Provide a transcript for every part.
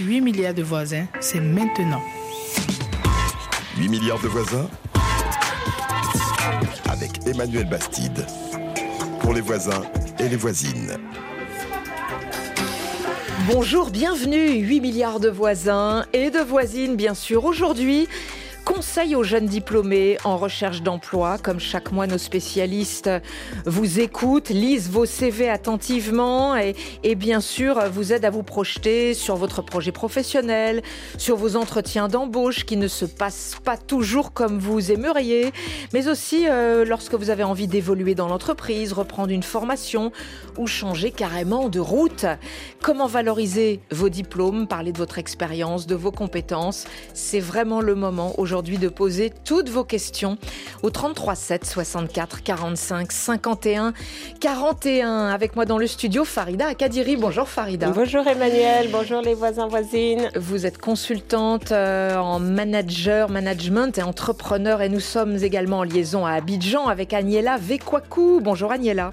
8 milliards de voisins, c'est maintenant. 8 milliards de voisins avec Emmanuel Bastide. Pour les voisins et les voisines. Bonjour, bienvenue, 8 milliards de voisins et de voisines bien sûr. Aujourd'hui, Conseil aux jeunes diplômés en recherche d'emploi. Comme chaque mois, nos spécialistes vous écoutent, lisent vos CV attentivement et, bien sûr vous aident à vous projeter sur votre projet professionnel, sur vos entretiens d'embauche qui ne se passent pas toujours comme vous aimeriez, mais aussi euh, lorsque vous avez envie d'évoluer dans l'entreprise, reprendre une formation ou changer carrément de route. Comment valoriser vos diplômes, parler de votre expérience, de vos compétences? C'est vraiment le moment aujourd'hui aujourd'hui de poser toutes vos questions au 33 7 64 45 51 41. Avec moi dans le studio, Farida Akadiri. Bonjour Farida. Bonjour Emmanuel, bonjour les voisins voisines. Vous êtes consultante euh, en manager, management et entrepreneur et nous sommes également en liaison à Abidjan avec Agnella Vekwaku. Bonjour Agnella.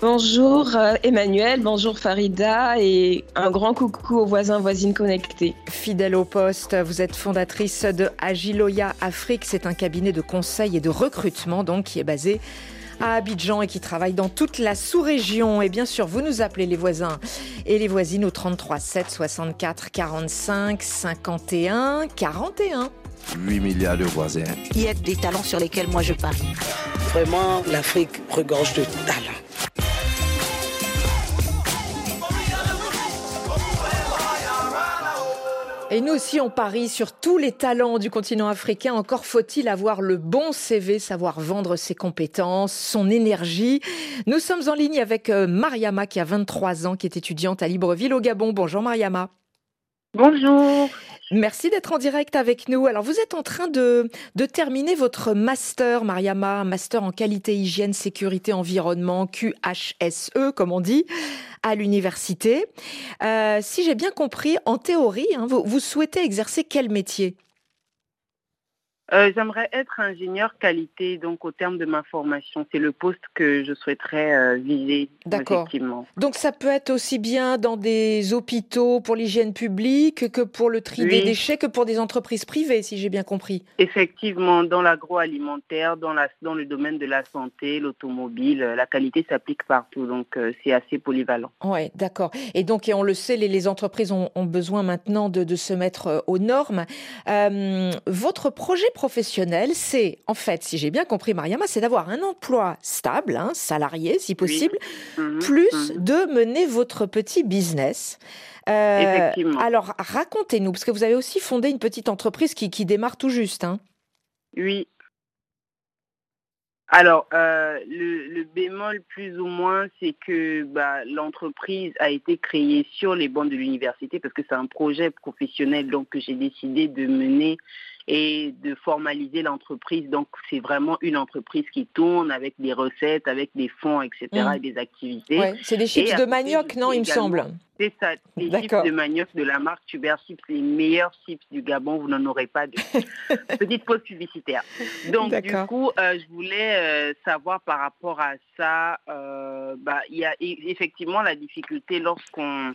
Bonjour euh, Emmanuel, bonjour Farida et un grand coucou aux voisins voisines connectés. Fidèle au poste, vous êtes fondatrice de Agiloya Afrique, c'est un cabinet de conseil et de recrutement donc qui est basé à Abidjan et qui travaille dans toute la sous-région. Et bien sûr, vous nous appelez les voisins et les voisines au 33 7 64 45 51 41. 8 milliards de voisins. Il y a des talents sur lesquels moi je parie. Vraiment, l'Afrique regorge de talents. Et nous aussi, on parie sur tous les talents du continent africain. Encore faut-il avoir le bon CV, savoir vendre ses compétences, son énergie. Nous sommes en ligne avec euh, Mariama, qui a 23 ans, qui est étudiante à Libreville, au Gabon. Bonjour Mariama. Bonjour. Merci d'être en direct avec nous. Alors, vous êtes en train de, de terminer votre master, Mariama, master en qualité, hygiène, sécurité, environnement, QHSE, comme on dit, à l'université. Euh, si j'ai bien compris, en théorie, hein, vous, vous souhaitez exercer quel métier? Euh, J'aimerais être ingénieur qualité, donc au terme de ma formation, c'est le poste que je souhaiterais euh, viser. D'accord. Donc ça peut être aussi bien dans des hôpitaux pour l'hygiène publique que pour le tri Oui. des déchets, que pour des entreprises privées, si j'ai bien compris. Effectivement, dans l'agroalimentaire, dans, la, dans le domaine de la santé, l'automobile, euh, la qualité s'applique partout, donc euh, c'est assez polyvalent. Ouais, d'accord. Et donc, et on le sait, les, les entreprises ont, ont besoin maintenant de, de se mettre aux normes. Votre projet professionnel, c'est, en fait, si j'ai bien compris, Mariama, c'est d'avoir un emploi stable, hein, salarié, si possible, Mhm, plus mhm. de mener votre petit business. Euh, alors, racontez-nous, parce que vous avez aussi fondé une petite entreprise qui, qui démarre tout juste. Hein. Oui. Alors, euh, le, le bémol plus ou moins, c'est que bah, l'entreprise a été créée sur les bancs de l'université parce que c'est un projet professionnel donc que j'ai décidé de mener et de formaliser l'entreprise. Donc, c'est vraiment une entreprise qui tourne avec des recettes, avec des fonds, etc., Mm. et des activités. Ouais, c'est des chips Et de manioc, non, il me semble. C'est ça, les chips de manioc de la marque Tuber Chips, les meilleurs chips du Gabon, vous n'en aurez pas de petite pause publicitaire. Donc du coup, euh, je voulais euh, savoir par rapport à ça, euh, bah, il y a e- effectivement la difficulté lorsqu'on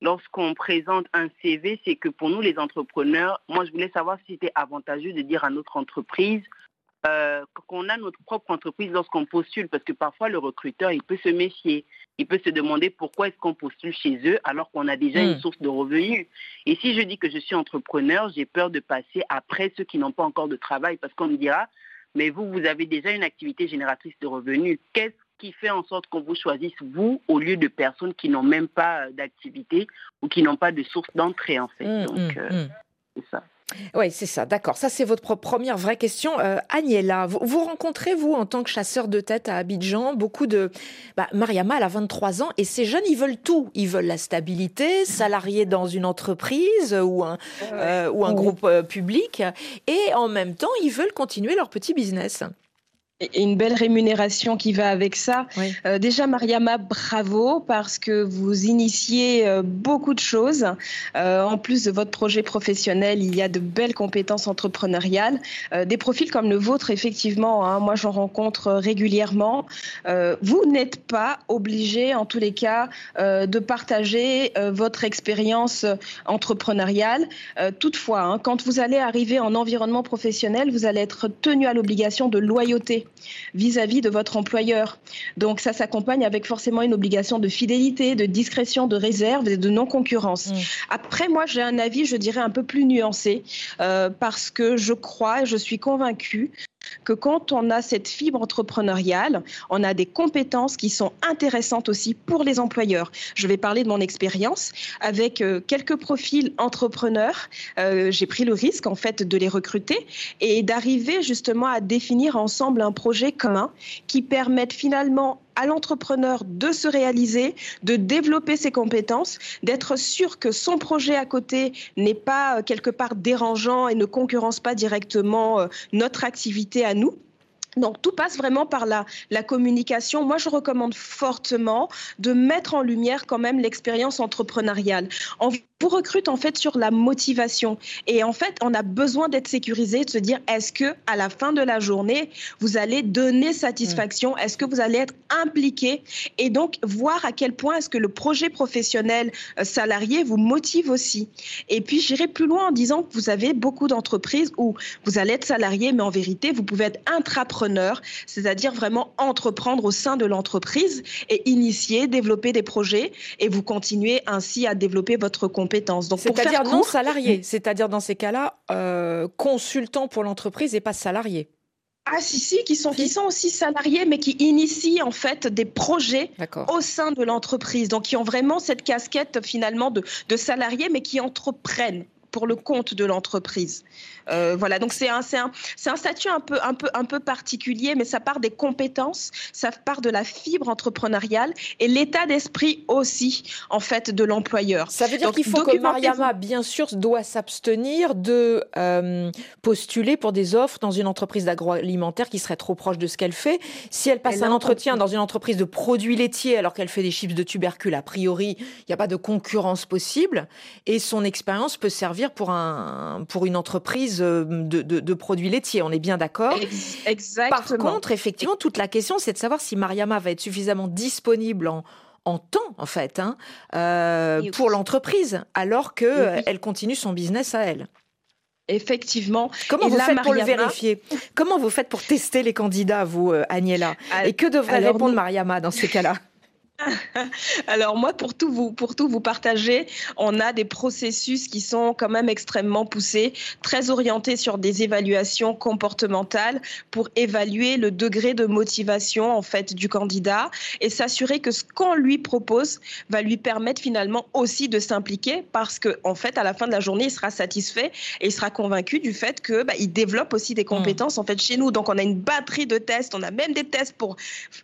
lorsqu'on présente un CV, c'est que pour nous les entrepreneurs, moi je voulais savoir si c'était avantageux de dire à notre entreprise euh, qu'on a notre propre entreprise lorsqu'on postule, parce que parfois le recruteur, il peut se méfier. Il peut se demander pourquoi est-ce qu'on postule chez eux alors qu'on a déjà une source de revenus. Et si je dis que je suis entrepreneur, j'ai peur de passer après ceux qui n'ont pas encore de travail, parce qu'on me dira, mais vous, vous avez déjà une activité génératrice de revenus. Qu'est-ce qui fait en sorte qu'on vous choisisse, vous, au lieu de personnes qui n'ont même pas euh, d'activité ou qui n'ont pas de source d'entrée, en fait. Mm, Donc, mm, euh, mm. c'est ça. Oui, c'est ça, d'accord. Ça, c'est votre première vraie question. Euh, Agnella, vous, vous rencontrez, vous, en tant que chasseur de tête à Abidjan, beaucoup de... Bah, Mariama, elle a 23 ans, et ces jeunes, ils veulent tout. Ils veulent la stabilité, salariés dans une entreprise ou un, euh, ou un groupe euh, public, et en même temps, ils veulent continuer leur petit business. Et une belle rémunération qui va avec ça. Euh, déjà, Mariama, bravo parce que vous initiez euh, beaucoup de choses. Euh, en plus de votre projet professionnel, il y a de belles compétences entrepreneuriales. des profils comme le vôtre, effectivement, hein, moi j'en rencontre régulièrement. vous n'êtes pas obligé, en tous les cas, de partager votre expérience entrepreneuriale. toutefois, hein, quand vous allez arriver en environnement professionnel, vous allez être tenu à l'obligation de loyauté vis-à-vis de votre employeur. Donc ça s'accompagne avec forcément une obligation de fidélité, de discrétion, de réserve et de non-concurrence. Mm. Après, moi, j'ai un avis, je dirais, un peu plus nuancé, euh, parce que je crois et je suis convaincue que quand on a cette fibre entrepreneuriale, on a des compétences qui sont intéressantes aussi pour les employeurs. Je vais parler de mon expérience avec euh, quelques profils entrepreneurs. Euh, j'ai pris le risque en fait de les recruter et d'arriver justement à définir ensemble un projet commun qui permette finalement à l'entrepreneur de se réaliser, de développer ses compétences, d'être sûr que son projet à côté n'est pas euh, quelque part dérangeant et ne concurrence pas directement euh, notre activité à nous. Donc tout passe vraiment par la, communication. Moi, je recommande fortement de mettre en lumière quand même l'expérience entrepreneuriale. Vous recrute en fait sur la motivation et en fait, on a besoin d'être sécurisé, de se dire est-ce que à la fin de la journée, vous allez donner satisfaction, est-ce que vous allez être impliqué? Et donc voir à quel point est-ce que le projet professionnel euh, salarié vous motive aussi. Et puis j'irai plus loin en disant que vous avez beaucoup d'entreprises où vous allez être salarié, mais en vérité, vous pouvez être intrapreneur c'est-à-dire vraiment entreprendre au sein de l'entreprise et initier, développer des projets et vous continuez ainsi à développer votre compétence. Donc, c'est-à-dire non salarié, c'est-à-dire dans ces cas-là, euh, consultant pour l'entreprise et pas salarié. Ah si si, qui sont qui sont aussi salariés, mais qui initient en fait des projets au sein de l'entreprise. Donc qui ont vraiment cette casquette finalement de, de salariés, mais qui entreprennent pour le compte de l'entreprise. Euh, voilà, donc c'est un, un, un, statut un peu, un, peu, un peu particulier, mais ça part des compétences, ça part de la fibre entrepreneuriale et l'état d'esprit aussi, en fait, de l'employeur. Ça veut dire qu'il faut que Mariama, bien sûr, doit s'abstenir de euh, postuler pour des offres dans une entreprise d'agroalimentaire qui serait trop proche de ce qu'elle fait. Si elle passe un entretien dans une entreprise de produits laitiers alors qu'elle fait des chips de tubercules, a priori, il n'y a pas de concurrence possible et son expérience peut servir pour, un, pour une entreprise euh, de, produits laitiers. On est bien d'accord Exactement. Par contre, effectivement, toute la question, c'est de savoir si Mariama va être suffisamment disponible en, en temps, en fait, hein, euh, pour l'entreprise, alors qu'elle elle continue son business à elle. Effectivement. Comment vous faites pour le vérifier? Comment vous faites pour tester les candidats, vous, euh, Agnella? Et que devrait répondre Mariama dans ces cas-là? Alors moi, pour tout vous, partager, on a des processus qui sont quand même extrêmement poussés, très orientés sur des évaluations comportementales pour évaluer le degré de motivation en fait du candidat et s'assurer que ce qu'on lui propose va lui permettre finalement aussi de s'impliquer parce que en fait, à la fin de la journée, il sera satisfait et il sera convaincu du fait que bah, il développe aussi des compétences en fait chez nous. Donc on a une batterie de tests, on a même des tests pour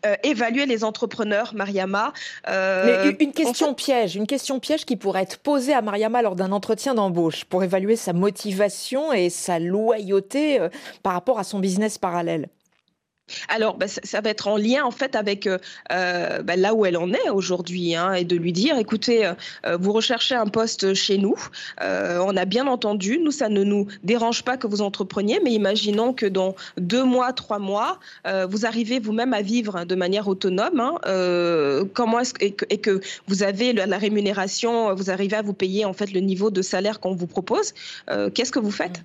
euh, évaluer les entrepreneurs, Mariama euh, Mais une question piège, une question piège qui pourrait être posée à Mariama lors d'un entretien d'embauche pour évaluer sa motivation et sa loyauté euh, par rapport à son business parallèle. Alors, bah, ça, va être en lien en fait avec euh, euh, bah, là où elle en est aujourd'hui, hein, et de lui dire, écoutez, euh, vous recherchez un poste chez nous, on a bien entendu, nous ça ne nous dérange pas que vous entrepreniez, mais imaginons que dans deux mois, trois mois, vous arrivez vous-même à vivre de manière autonome. Hein, comment est-ce et que, vous avez la, rémunération, vous arrivez à vous payer en fait le niveau de salaire qu'on vous propose. Qu'est-ce que vous faites?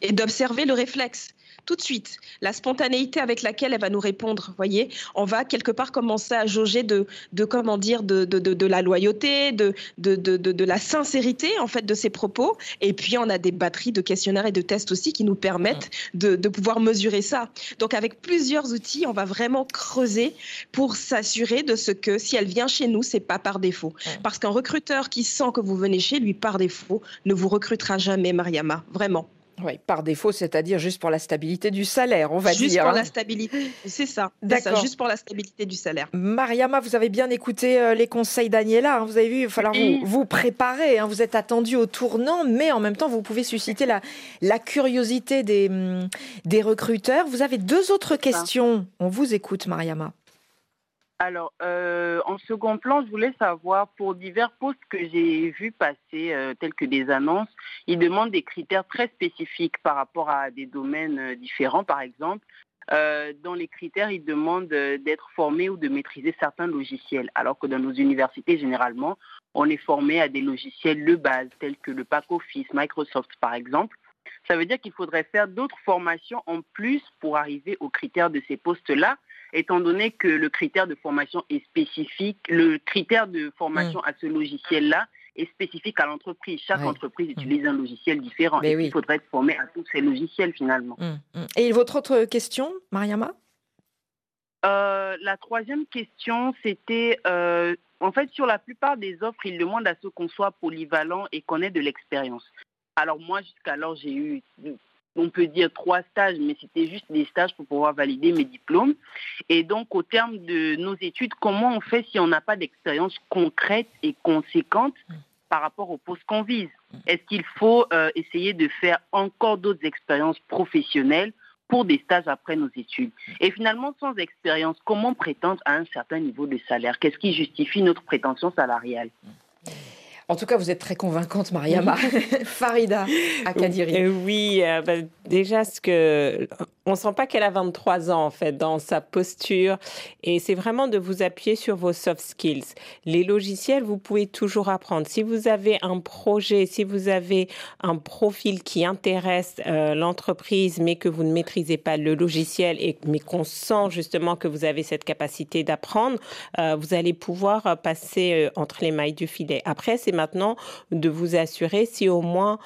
Et d'observer le réflexe tout de suite. La spontanéité avec laquelle elle va nous répondre, voyez, on va quelque part commencer à jauger de, de comment dire, de, de, de la loyauté, de, de, la sincérité en fait de ses propos. Et puis on a des batteries de questionnaires et de tests aussi qui nous permettent de, pouvoir mesurer ça. Donc avec plusieurs outils, on va vraiment creuser pour s'assurer de ce que si elle vient chez nous, c'est pas par défaut. Parce qu'un recruteur qui sent que vous venez chez lui par défaut ne vous recrutera jamais, Mariama, vraiment. Oui, par défaut, c'est-à-dire juste pour la stabilité du salaire, on va dire. Juste pour hein. la stabilité, c'est ça. D'accord. Juste pour la stabilité du salaire. Mariama, vous avez bien écouté euh, les conseils d'Aniela. Hein. vous avez vu, il va falloir vous, vous préparer. Hein. vous êtes attendu au tournant, mais en même temps, vous pouvez susciter la, la curiosité des, hum, des recruteurs. Vous avez deux autres questions. On vous écoute, Mariama. Alors, euh, en second plan, je voulais savoir, pour divers postes que j'ai vus passer, euh, tels que des annonces, ils demandent des critères très spécifiques par rapport à des domaines euh, différents, par exemple. dans les critères, ils demandent d'être formé ou de maîtriser certains logiciels, alors que dans nos universités, généralement, on est formé à des logiciels de base, tels que le pack Office, Microsoft, par exemple. Ça veut dire qu'il faudrait faire d'autres formations en plus pour arriver aux critères de ces postes-là étant donné que le critère de formation est spécifique, le critère de formation mm. à ce logiciel-là est spécifique à l'entreprise. Chaque entreprise mm. utilise un logiciel différent. et il faudrait être formé à tous ces logiciels finalement. Mm, et votre autre question, Mariama? Euh, La troisième question, c'était, euh, en fait, sur la plupart des offres, ils demandent à ce qu'on soit polyvalent et qu'on ait de l'expérience. Alors moi, jusqu'alors, j'ai eu on peut dire trois stages, mais c'était juste des stages pour pouvoir valider mes diplômes. Et donc, au terme de nos études, comment on fait si on n'a pas d'expérience concrète et conséquente par rapport au poste qu'on vise? Est-ce qu'il faut euh, essayer de faire encore d'autres expériences professionnelles pour des stages après nos études? Et finalement, sans expérience, comment prétendre à un certain niveau de salaire? Qu'est-ce qui justifie notre prétention salariale? En tout cas, vous êtes très convaincante, Mariama. Farida Akadiri. Euh, oui, euh, bah, déjà, ce que on sent pas qu'elle a 23 ans en fait dans sa posture et c'est vraiment de vous appuyer sur vos soft skills. Les logiciels, vous pouvez toujours apprendre. Si vous avez un projet, si vous avez un profil qui intéresse euh, l'entreprise mais que vous ne maîtrisez pas le logiciel et mais qu'on sent justement que vous avez cette capacité d'apprendre, euh, vous allez pouvoir passer euh, entre les mailles du filet. Après, c'est maintenant de vous assurer si au moins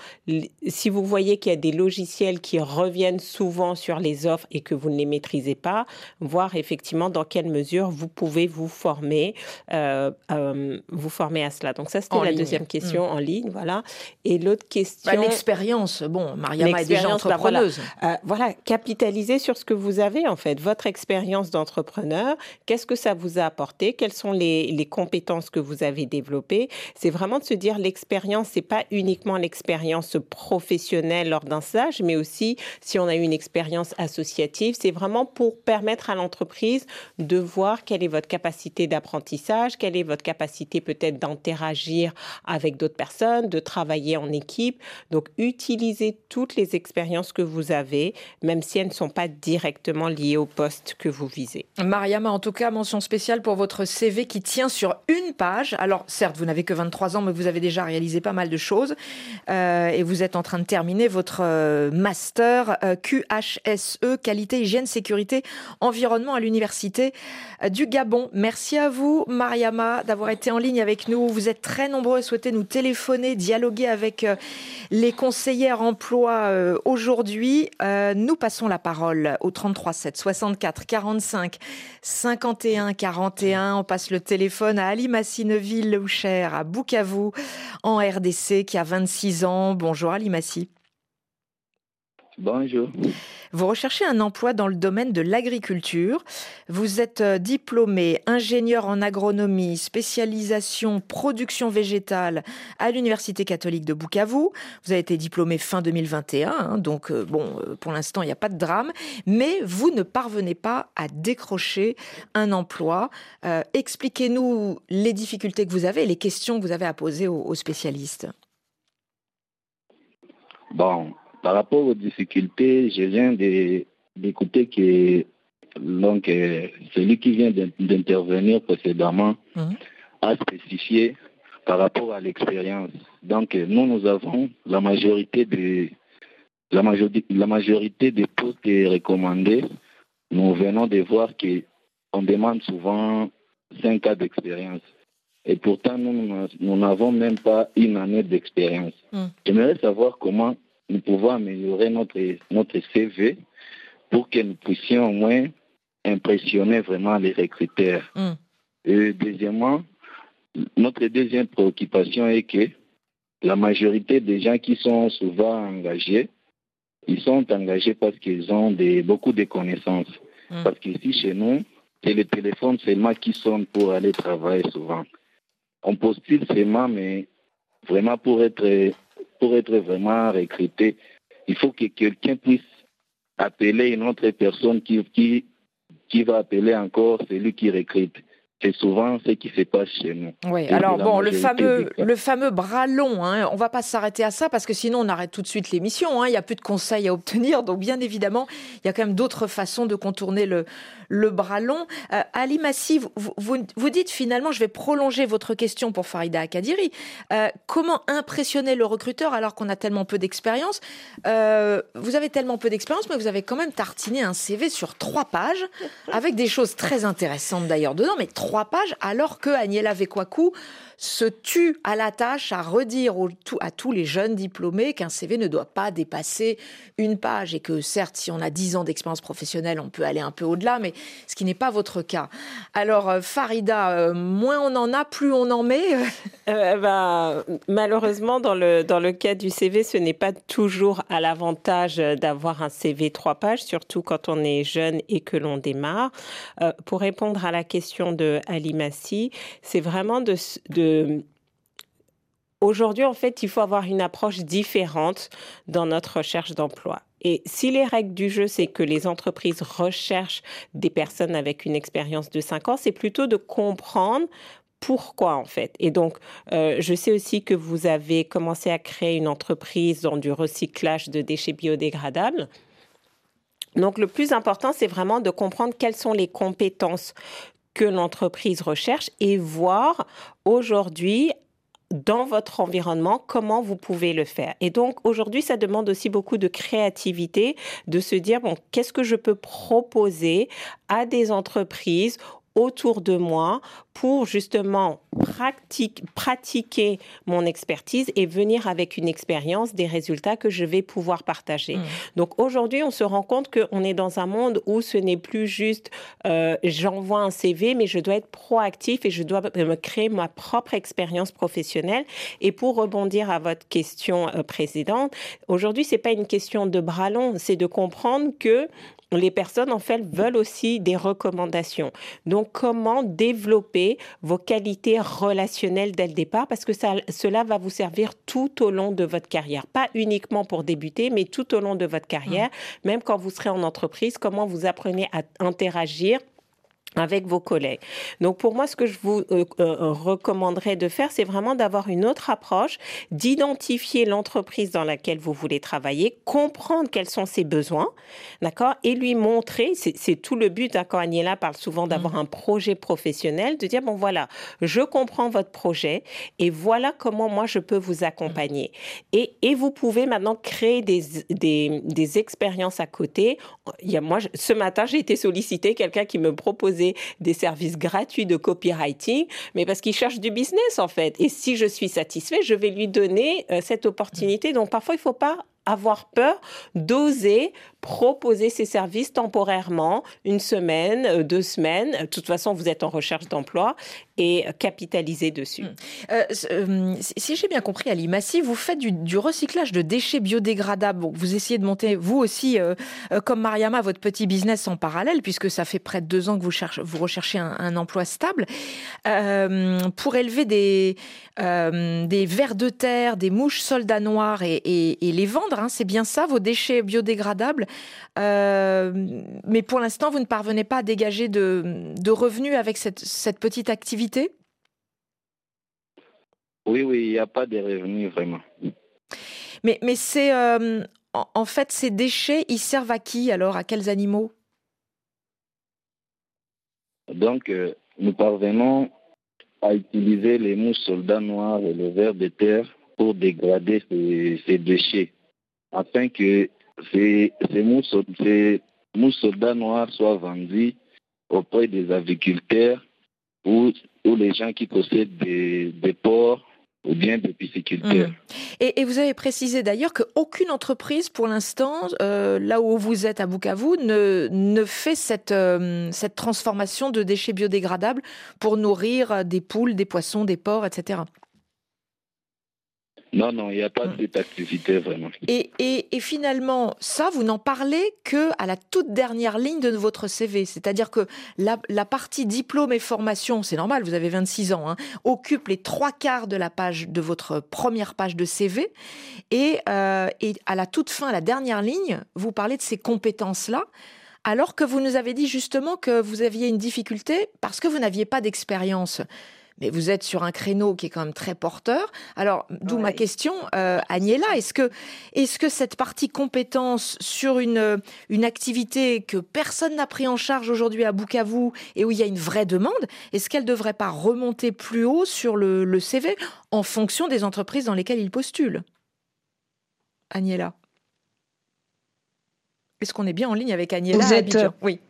si vous voyez qu'il y a des logiciels qui reviennent souvent sur les offres et que vous ne les maîtrisez pas, voir effectivement dans quelle mesure vous pouvez vous former, euh, euh, vous former à cela. Donc ça, c'était la deuxième question mm. en ligne, voilà. Et l'autre question... Bah, l'expérience, bon, Mariama est déjà bah, entrepreneuse. Euh, voilà, capitaliser sur ce que vous avez en fait, votre expérience d'entrepreneur, qu'est-ce que ça vous a apporté, quelles sont les, les compétences que vous avez développées? C'est vraiment de se dire l'expérience, c'est pas uniquement l'expérience professionnelle lors d'un stage, mais aussi si on a eu une expérience associative, c'est vraiment pour permettre à l'entreprise de voir quelle est votre capacité d'apprentissage, quelle est votre capacité peut-être d'interagir avec d'autres personnes, de travailler en équipe. Donc, utilisez toutes les expériences que vous avez, même si elles ne sont pas directement liées au poste que vous visez. Mariama, en tout cas, mention spéciale pour votre CV qui tient sur une page. Alors, certes, vous n'avez que 23 ans, mais vous avez déjà réalisé pas mal de choses. Euh, et vous êtes en train de terminer votre euh, master euh, QHS E, qualité, hygiène, sécurité, environnement à l'Université du Gabon. Merci à vous, Mariama, d'avoir été en ligne avec nous. Vous êtes très nombreux à souhaiter nous téléphoner, dialoguer avec les conseillères emploi aujourd'hui. Nous passons la parole au 33 7 64 45 51 41. On passe le téléphone à Ali Massineville Loucher à Bukavu en RDC qui a 26 ans. Bonjour Ali Massi. Bonjour. Vous recherchez un emploi dans le domaine de l'agriculture. Vous êtes euh, diplômé ingénieur en agronomie, spécialisation production végétale à l'Université catholique de Bukavu. Vous avez été diplômé fin 2021, hein, donc euh, bon, euh, pour l'instant, il n'y a pas de drame. Mais vous ne parvenez pas à décrocher un emploi. Expliquez-nous les difficultés que vous avez et les questions que vous avez à poser aux, aux spécialistes. Bon, par rapport aux difficultés, je viens d'écouter que donc, euh, celui qui vient d'intervenir précédemment mhm. a spécifié par rapport à l'expérience. Donc, nous, nous avons la majorité des, la majorité, la majorité des postes recommandés. Nous venons de voir qu'on demande souvent cinq ans d'expérience. Et pourtant, nous, nous n'avons même pas une année d'expérience. Mhm. J'aimerais savoir comment nous pouvons améliorer notre, notre CV pour que nous puissions au moins impressionner vraiment les recruteurs. Mm. Et deuxièmement, notre deuxième préoccupation est que la majorité des gens qui sont souvent engagés ils sont engagés parce qu'ils ont des, beaucoup de connaissances. Hmm. Parce qu'ici, chez nous, c'est le téléphone seulement qui sonne pour aller travailler souvent. On postule seulement, mais vraiment pour être, pour être vraiment recruté, il faut que quelqu'un puisse appeler une autre personne qui, qui, qui va appeler encore celui qui recrute. C'est souvent ce qui se passe chez nous. Oui, alors bon, le fameux, le fameux bras long, hein, on va pas s'arrêter à ça parce que sinon on arrête tout de suite l'émission. Hein, il n'y a plus de conseils à obtenir, donc bien évidemment, il y a quand même d'autres façons de contourner le, le bras long. Euh, Ali Massi, vous, vous, dites finalement, je vais prolonger votre question pour Farida Akadiri. Euh, comment impressionner le recruteur alors qu'on a tellement peu d'expérience? Euh, Vous avez tellement peu d'expérience, mais vous avez quand même tartiné un CV sur trois pages avec des choses très intéressantes d'ailleurs dedans, mais trois trois pages, alors que Agnella Vekwaku se tue à la tâche à redire à tous les jeunes diplômés qu'un CV ne doit pas dépasser une page et que certes, si on a 10 ans d'expérience professionnelle, on peut aller un peu au-delà, mais ce qui n'est pas votre cas. Alors, euh, Farida, euh, moins on en a, plus on en met euh, bah, Malheureusement, dans le, dans le cas du CV, ce n'est pas toujours à l'avantage d'avoir un CV trois pages, surtout quand on est jeune et que l'on démarre. pour répondre à la question de Massi, c'est vraiment de Aujourd'hui, en fait, il faut avoir une approche différente dans notre recherche d'emploi. Et si les règles du jeu, c'est que les entreprises recherchent des personnes avec une expérience de 5 ans, c'est plutôt de comprendre pourquoi en fait. Et donc, euh, je sais aussi que vous avez commencé à créer une entreprise dans du recyclage de déchets biodégradables. Donc, le plus important, c'est vraiment de comprendre quelles sont les compétences que l'entreprise recherche et voir aujourd'hui dans votre environnement, comment vous pouvez le faire. Et donc aujourd'hui, ça demande aussi beaucoup de créativité, de se dire, bon, qu'est-ce que je peux proposer à des entreprises autour de moi pour justement pratiquer mon expertise et venir avec une expérience, des résultats que je vais pouvoir partager. Mmh. Donc aujourd'hui, on se rend compte qu'on est dans un monde où ce n'est plus juste euh, j'envoie un CV, mais je dois être proactif et je dois me créer ma propre expérience professionnelle. Et pour rebondir à votre question euh, précédente, aujourd'hui, c'est pas une question de bras long, c'est de comprendre que les personnes, en fait, veulent aussi des recommandations. Donc, comment développer vos qualités relationnelles dès le départ? Parce que ça, cela va vous servir tout au long de votre carrière. Pas uniquement pour débuter, mais tout au long de votre carrière, mmh. même quand vous serez en entreprise, comment vous apprenez à interagir avec vos collègues. Donc pour moi, ce que je vous euh, euh, recommanderais de faire, c'est vraiment d'avoir une autre approche, d'identifier l'entreprise dans laquelle vous voulez travailler, comprendre quels sont ses besoins, d'accord, et lui montrer, c'est tout le but, hein, quand Agnella parle souvent d'avoir mmh. un projet professionnel, de dire, bon voilà, je comprends votre projet et voilà comment moi je peux vous accompagner. Et, et vous pouvez maintenant créer des, des, des expériences à côté. Il y a, moi, ce matin, j'ai été sollicité, quelqu'un qui me proposait des services gratuits de copywriting, mais parce qu'il cherche du business en fait. Et si je suis satisfait, je vais lui donner euh, cette opportunité. Donc parfois, il ne faut pas avoir peur d'oser proposer ces services temporairement, une semaine, euh, deux semaines. De toute façon, vous êtes en recherche d'emploi et capitaliser dessus. Hmm. Euh, euh, si j'ai bien compris, Ali Massi, vous faites du, recyclage de déchets biodégradables. Vous essayez de monter, vous aussi, comme Mariama, votre petit business en parallèle, puisque ça fait près de deux ans que vous, cherchez, vous recherchez un, emploi stable, pour élever des, des vers de terre, des mouches soldats noirs et, les vendre. Hein. C'est bien ça, vos déchets biodégradables. Euh, mais pour l'instant, vous ne parvenez pas à dégager de, revenus avec cette, petite activité Oui, oui, il n'y a pas de revenus vraiment. Mais, mais c'est euh, en, fait ces déchets, ils servent à qui alors? À quels animaux? Donc, euh, nous parvenons à utiliser les mouches soldats noirs et le verre de terre pour dégrader ces déchets afin que ces, mousses, soldats noirs soient vendus auprès des agriculteurs ou, ou les gens qui possèdent des, ports ou bien des pisciculteurs. Mmh. Et, vous avez précisé d'ailleurs qu'aucune entreprise, pour l'instant, euh, là où vous êtes à Bukavu, ne, ne fait cette, euh, cette transformation de déchets biodégradables pour nourrir des poules, des poissons, des porcs, etc. Non, non, il n'y a pas de cette activité vraiment. Et, et, et, finalement, ça, vous n'en parlez que à la toute dernière ligne de votre CV. C'est-à-dire que la, la, partie diplôme et formation, c'est normal, vous avez 26 ans, hein, occupe les trois quarts de la page de votre première page de CV. Et, euh, et à la toute fin, à la dernière ligne, vous parlez de ces compétences-là alors que vous nous avez dit justement que vous aviez une difficulté parce que vous n'aviez pas d'expérience mais vous êtes sur un créneau qui est quand même très porteur. Alors, d'où ma question, euh, Agnella, est-ce que, est que cette partie compétence sur une, une activité que personne n'a pris en charge aujourd'hui à Bukavu et où il y a une vraie demande, est-ce qu'elle ne devrait pas remonter plus haut sur le, le CV en fonction des entreprises dans lesquelles il postule? Agnella. Est-ce qu'on est bien en ligne avec Agnella Vous êtes... Oui.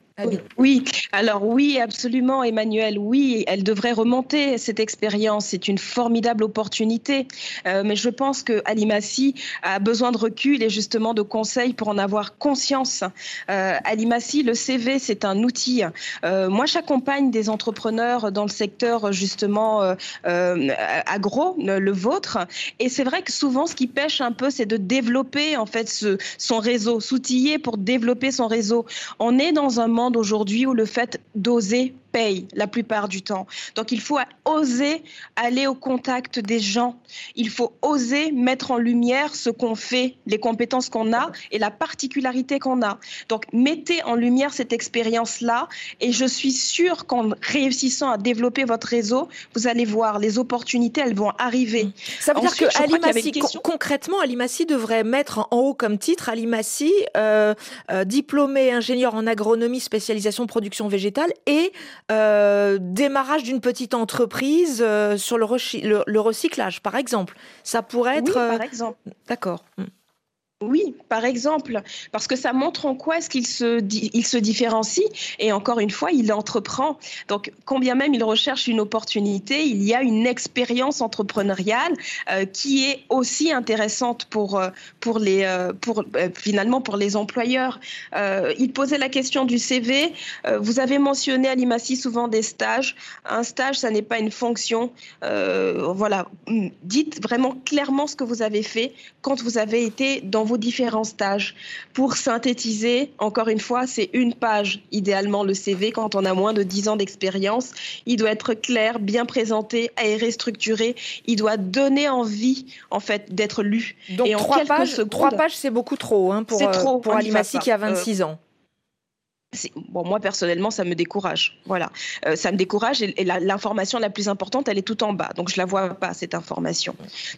Oui, alors oui, absolument, Emmanuel. Oui, elle devrait remonter cette expérience. C'est une formidable opportunité. Euh, mais je pense que Alimassi a besoin de recul et justement de conseils pour en avoir conscience. Euh, Alimassi, le CV, c'est un outil. Euh, moi, j'accompagne des entrepreneurs dans le secteur justement euh, agro, le vôtre. Et c'est vrai que souvent, ce qui pêche un peu, c'est de développer en fait ce, son réseau, s'outiller pour développer son réseau. On est dans un monde aujourd'hui où le fait d'oser paye la plupart du temps. Donc il faut oser aller au contact des gens. Il faut oser mettre en lumière ce qu'on fait, les compétences qu'on a et la particularité qu'on a. Donc mettez en lumière cette expérience-là et je suis sûre qu'en réussissant à développer votre réseau, vous allez voir les opportunités, elles vont arriver. Ça veut dire que Alimassi, concrètement, Alimassi devrait mettre en haut comme titre Alimassi, euh, euh, diplômé ingénieur en agronomie, spécialisation production végétale et euh, démarrage d'une petite entreprise euh, sur le, le, recyclage, par exemple. Ça pourrait être. Oui, par euh, exemple. D'accord. Oui, par exemple, parce que ça montre en quoi est-ce qu'il se, il se différencie et encore une fois, il entreprend. Donc, combien même il recherche une opportunité, il y a une expérience entrepreneuriale euh, qui est aussi intéressante pour, euh, pour les, euh, pour, finalement pour les employeurs. il posait la question du CV. vous avez mentionné à l'IMACI souvent des stages. Un stage, ça n'est pas une fonction. voilà, dites vraiment clairement ce que vous avez fait quand vous avez été dans différents stages. Pour synthétiser, encore une fois, c'est une page, idéalement le CV, quand on a moins de 10 ans d'expérience. Il doit être clair, bien présenté, aéré, structuré. Il doit donner envie, en fait, d'être lu. Donc, Et trois, pages, trois pages, c'est beaucoup trop hein, pour, euh, trop, pour Alimassi qui a 26 ans bon, moi personnellement, ça me décourage. Voilà, euh, ça me décourage et, l'information la, plus importante, elle est tout en bas. Donc je la vois pas cette information.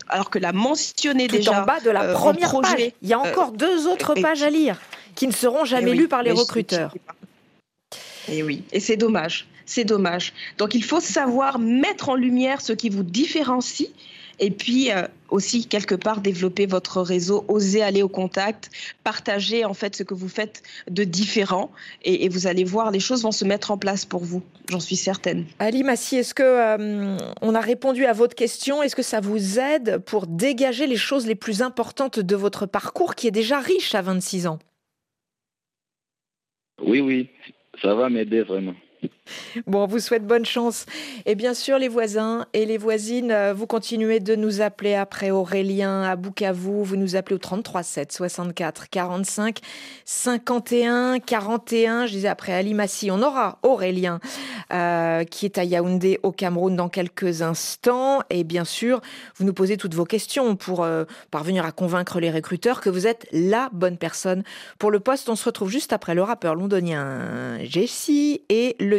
Alors que la mentionner tout déjà en bas de la euh, première projet, page. Il y a euh, encore deux autres pages à lire qui ne seront jamais lues par les recruteurs. Et oui, et c'est dommage. C'est dommage. Donc il faut savoir mettre en lumière ce qui vous différencie et puis euh, aussi quelque part développer votre réseau, oser aller au contact, partager en fait ce que vous faites de différent et, vous allez voir les choses vont se mettre en place pour vous, j'en suis certaine. Ali Massi, est-ce que euh, on a répondu à votre question? Est-ce que ça vous aide pour dégager les choses les plus importantes de votre parcours qui est déjà riche à 26 ans? Oui, oui, ça va m'aider vraiment. Bon, on vous souhaite bonne chance. Et bien sûr, les voisins et les voisines, euh, vous continuez de nous appeler après Aurélien à Bukavu. Vous nous appelez au 33 7 64 45 51 41. Je disais après Ali Massi, on aura Aurélien euh, qui est à Yaoundé au Cameroun dans quelques instants. Et bien sûr, vous nous posez toutes vos questions pour euh, parvenir à convaincre les recruteurs que vous êtes la bonne personne pour le poste. On se retrouve juste après le rappeur londonien Jessie et le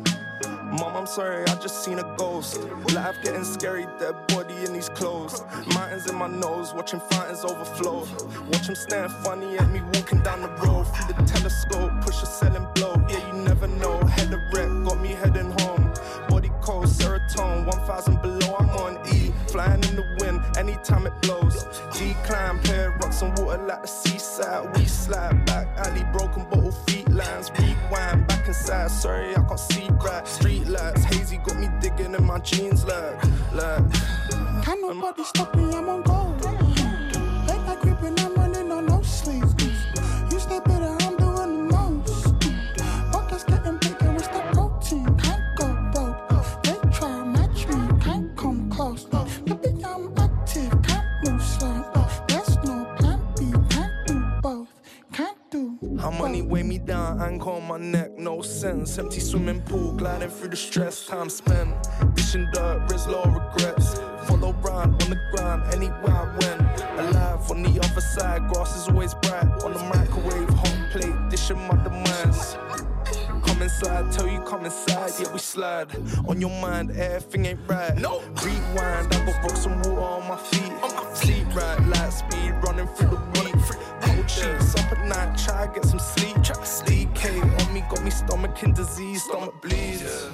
Protein. sorry, I just seen a ghost. Life getting scary, dead body in these clothes. Mountains in my nose, watching fountains overflow. Watch them staring funny at me walking down the road. Through the telescope, push a selling blow. Yeah, you never know. Head of wreck, got me heading home. Body cold, serotonin, 1000 below, I'm on E. Flying in the wind, anytime it blows. Decline, pair rocks and water like the seaside. We slide back, alley broken bottle feet lines. Rewind back inside, sorry I can't see right. Street lights, hazy got me digging in my jeans like, like. Can nobody stop me? I'm on gold. Late night creeping, I'm down, ankle on my neck, no sense. Empty swimming pool, gliding through the stress, time spent. Dishing dirt, risk low regrets. Follow round on the ground, anywhere I went. Alive on the other side, grass is always bright. On the microwave, hot plate, dishing my demands. Come inside, tell you come inside, yeah we slide. On your mind, everything ain't right. No, rewind, I got rocks and water on my feet. On my sleep right, light speed, running through the week. Cold up at night, try to get some sleep. Try to DK on me, got me stomach in disease, stomach bleeds.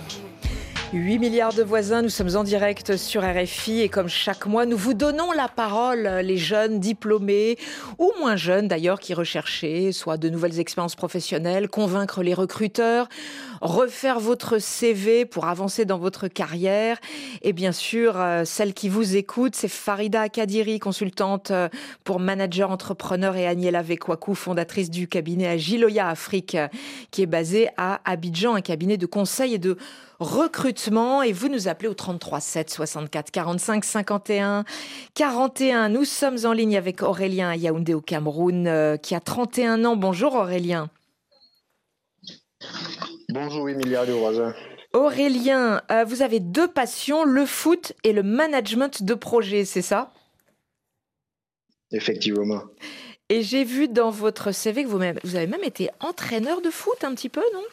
8 milliards de voisins, nous sommes en direct sur RFI et comme chaque mois, nous vous donnons la parole, les jeunes diplômés ou moins jeunes d'ailleurs qui recherchaient soit de nouvelles expériences professionnelles, convaincre les recruteurs, refaire votre CV pour avancer dans votre carrière. Et bien sûr, euh, celle qui vous écoute, c'est Farida Kadiri, consultante euh, pour manager entrepreneur et Agnella Vekwaku, fondatrice du cabinet Agiloya Afrique qui est basé à Abidjan, un cabinet de conseil et de recrutement et vous nous appelez au 33 7 64 45 51 41. Nous sommes en ligne avec Aurélien à Yaoundé au Cameroun euh, qui a 31 ans. Bonjour Aurélien. Bonjour Emilia de. Aurélien, euh, vous avez deux passions, le foot et le management de projet, c'est ça? Effectivement. Et j'ai vu dans votre CV que vous, vous avez même été entraîneur de foot un petit peu, non?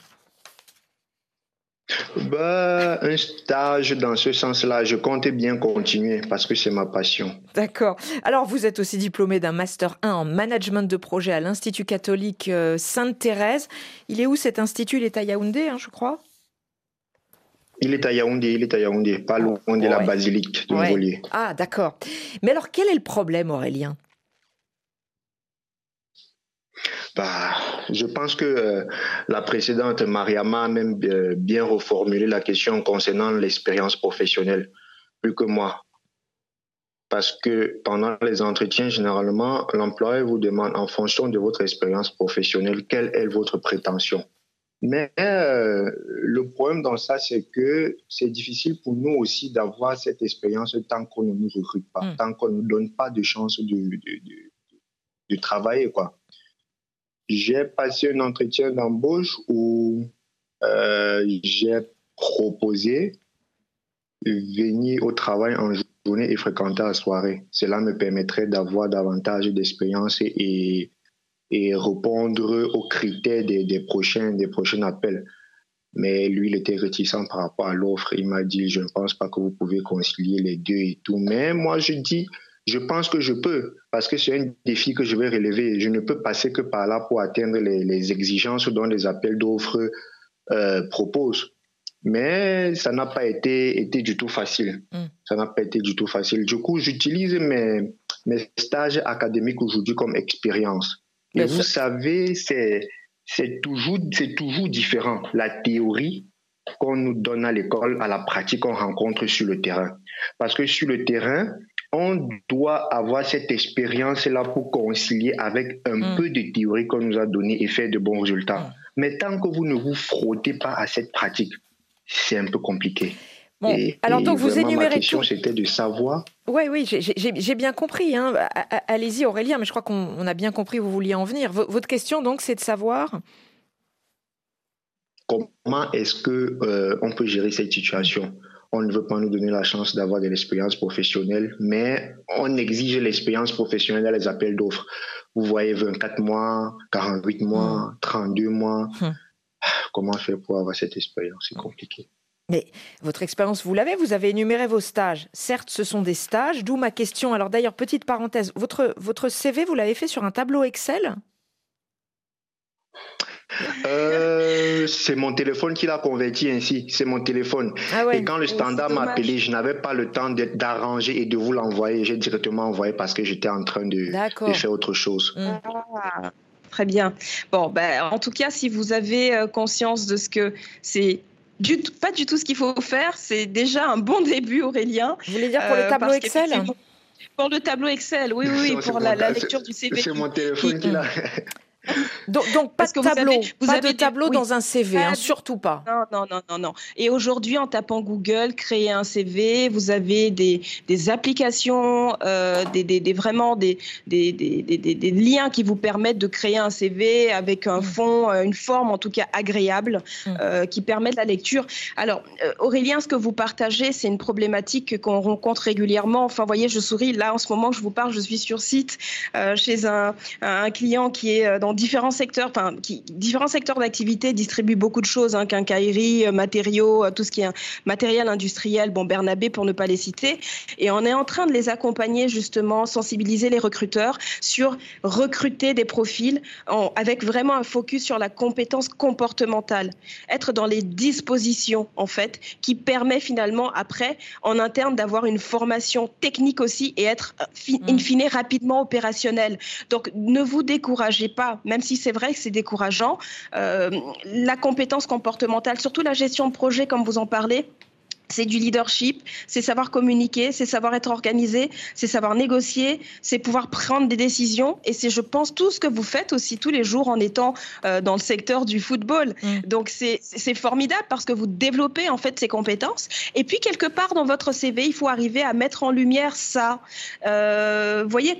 Bah, un stage dans ce sens-là, je comptais bien continuer parce que c'est ma passion. D'accord. Alors, vous êtes aussi diplômé d'un Master 1 en management de projet à l'Institut catholique euh, Sainte-Thérèse. Il est où cet institut? Il est à Yaoundé, hein, je crois? Il est à Yaoundé, il est à Yaoundé, pas loin de la basilique de ouais. Ah, d'accord. Mais alors, quel est le problème, Aurélien? Bah, je pense que euh, la précédente Mariama a même euh, bien reformulé la question concernant l'expérience professionnelle, plus que moi. Parce que pendant les entretiens, généralement, l'employeur vous demande en fonction de votre expérience professionnelle, quelle est votre prétention. Mais euh, le problème dans ça, c'est que c'est difficile pour nous aussi d'avoir cette expérience tant qu'on ne nous recrute pas, Hmm. tant qu'on ne nous donne pas de chance de, de, de- de travailler. Quoi. J'ai passé un entretien d'embauche où euh, j'ai proposé venir au travail en journée et fréquenter la soirée. Cela me permettrait d'avoir davantage d'expérience et, et répondre aux critères des, des prochains, des prochains appels. Mais lui, il était réticent par rapport à l'offre. Il m'a dit, je ne pense pas que vous pouvez concilier les deux et tout. Mais moi, je dis, je pense que je peux, parce que c'est un défi que je vais relever. Je ne peux passer que par là pour atteindre les, les exigences dont les appels d'offres euh, proposent. Mais ça n'a pas été, été du tout facile. Mm. Ça n'a pas été du tout facile. Du coup, j'utilise mes, mes stages académiques aujourd'hui comme expérience. Et Mais vous savez, c'est, c'est toujours, c'est toujours différent. La théorie qu'on nous donne à l'école, à la pratique qu'on rencontre sur le terrain. Parce que sur le terrain, on doit avoir cette expérience-là pour concilier avec un Mm. peu de théorie qu'on nous a donné et faire de bons résultats. Mais tant que vous ne vous frottez pas à cette pratique, c'est un peu compliqué. Bon, Et- alors et donc vous énumérez Ma question, c'était de savoir Oui, oui, j'ai- bien compris. hein. Allez-y, Aurélien, mais je crois qu'on on a bien compris où vous vouliez en venir. V- votre question, donc, c'est de savoir. comment est-ce que euh, on peut gérer cette situation? On ne veut pas nous donner la chance d'avoir de l'expérience professionnelle, mais on exige l'expérience professionnelle dans les appels d'offres. Vous voyez 24 mois, 48 mois, 32 mois. Hmm. Comment faire pour avoir cette expérience? C'est compliqué. Mais votre expérience, vous l'avez, vous avez énuméré vos stages. Certes, ce sont des stages, d'où ma question. Alors d'ailleurs, petite parenthèse, votre, votre CV, vous l'avez fait sur un tableau Excel? euh, C'est mon téléphone qui l'a converti ainsi. C'est mon téléphone. Ah et quand le standard m'a appelé, je n'avais pas le temps d'arranger et de vous l'envoyer. J'ai directement envoyé parce que j'étais en train de, de, faire autre chose. Mm. Ah, très bien. Bon, ben, en tout cas, si vous avez euh, conscience de ce que c'est du, pas du tout ce qu'il faut faire, c'est déjà un bon début, Aurélien. Vous voulez dire pour les tableaux Excel pour le tableau Excel, oui, oui, pour la, la, lecture du CV. C'est mon téléphone qui l'a. Donc, donc, pas de tableau, vous pas de tableau dans un CV, hein, surtout pas. Non, non, non, non, non. Et aujourd'hui, en tapant Google, créer un CV, vous avez des, des applications, euh, des, des, vraiment des, des, des, liens qui vous permettent de créer un CV avec un mm. fond, euh, une forme en tout cas agréable, mm. euh, qui permettent la lecture. Alors, Aurélien, ce que vous partagez, c'est une problématique qu'on rencontre régulièrement. Enfin, vous voyez, je souris. Là, en ce moment, je vous parle, je suis sur site chez un, un client qui est dans différents secteurs, enfin, qui, différents secteurs d'activité distribuent beaucoup de choses, hein, quincaillerie, euh, matériaux, euh, tout ce qui est matériel industriel, bon, Bernabé pour ne pas les citer. Et on est en train de les accompagner justement, sensibiliser les recruteurs sur recruter des profils avec vraiment un focus sur la compétence comportementale, être dans les dispositions en fait, qui permet finalement après en interne d'avoir une formation technique aussi et être euh, in mmh. fine rapidement opérationnel. Donc ne vous découragez pas même si c'est vrai que c'est décourageant. Euh, la compétence comportementale, surtout la gestion de projet, comme vous en parlez, c'est du leadership, c'est savoir communiquer, c'est savoir être organisé, c'est savoir négocier, c'est pouvoir prendre des décisions. Et c'est, je pense, tout ce que vous faites aussi tous les jours en étant euh, dans le secteur du football. Mm. Donc c'est, formidable parce que vous développez en fait ces compétences. Et puis quelque part dans votre CV, il faut arriver à mettre en lumière ça. Euh, vous voyez,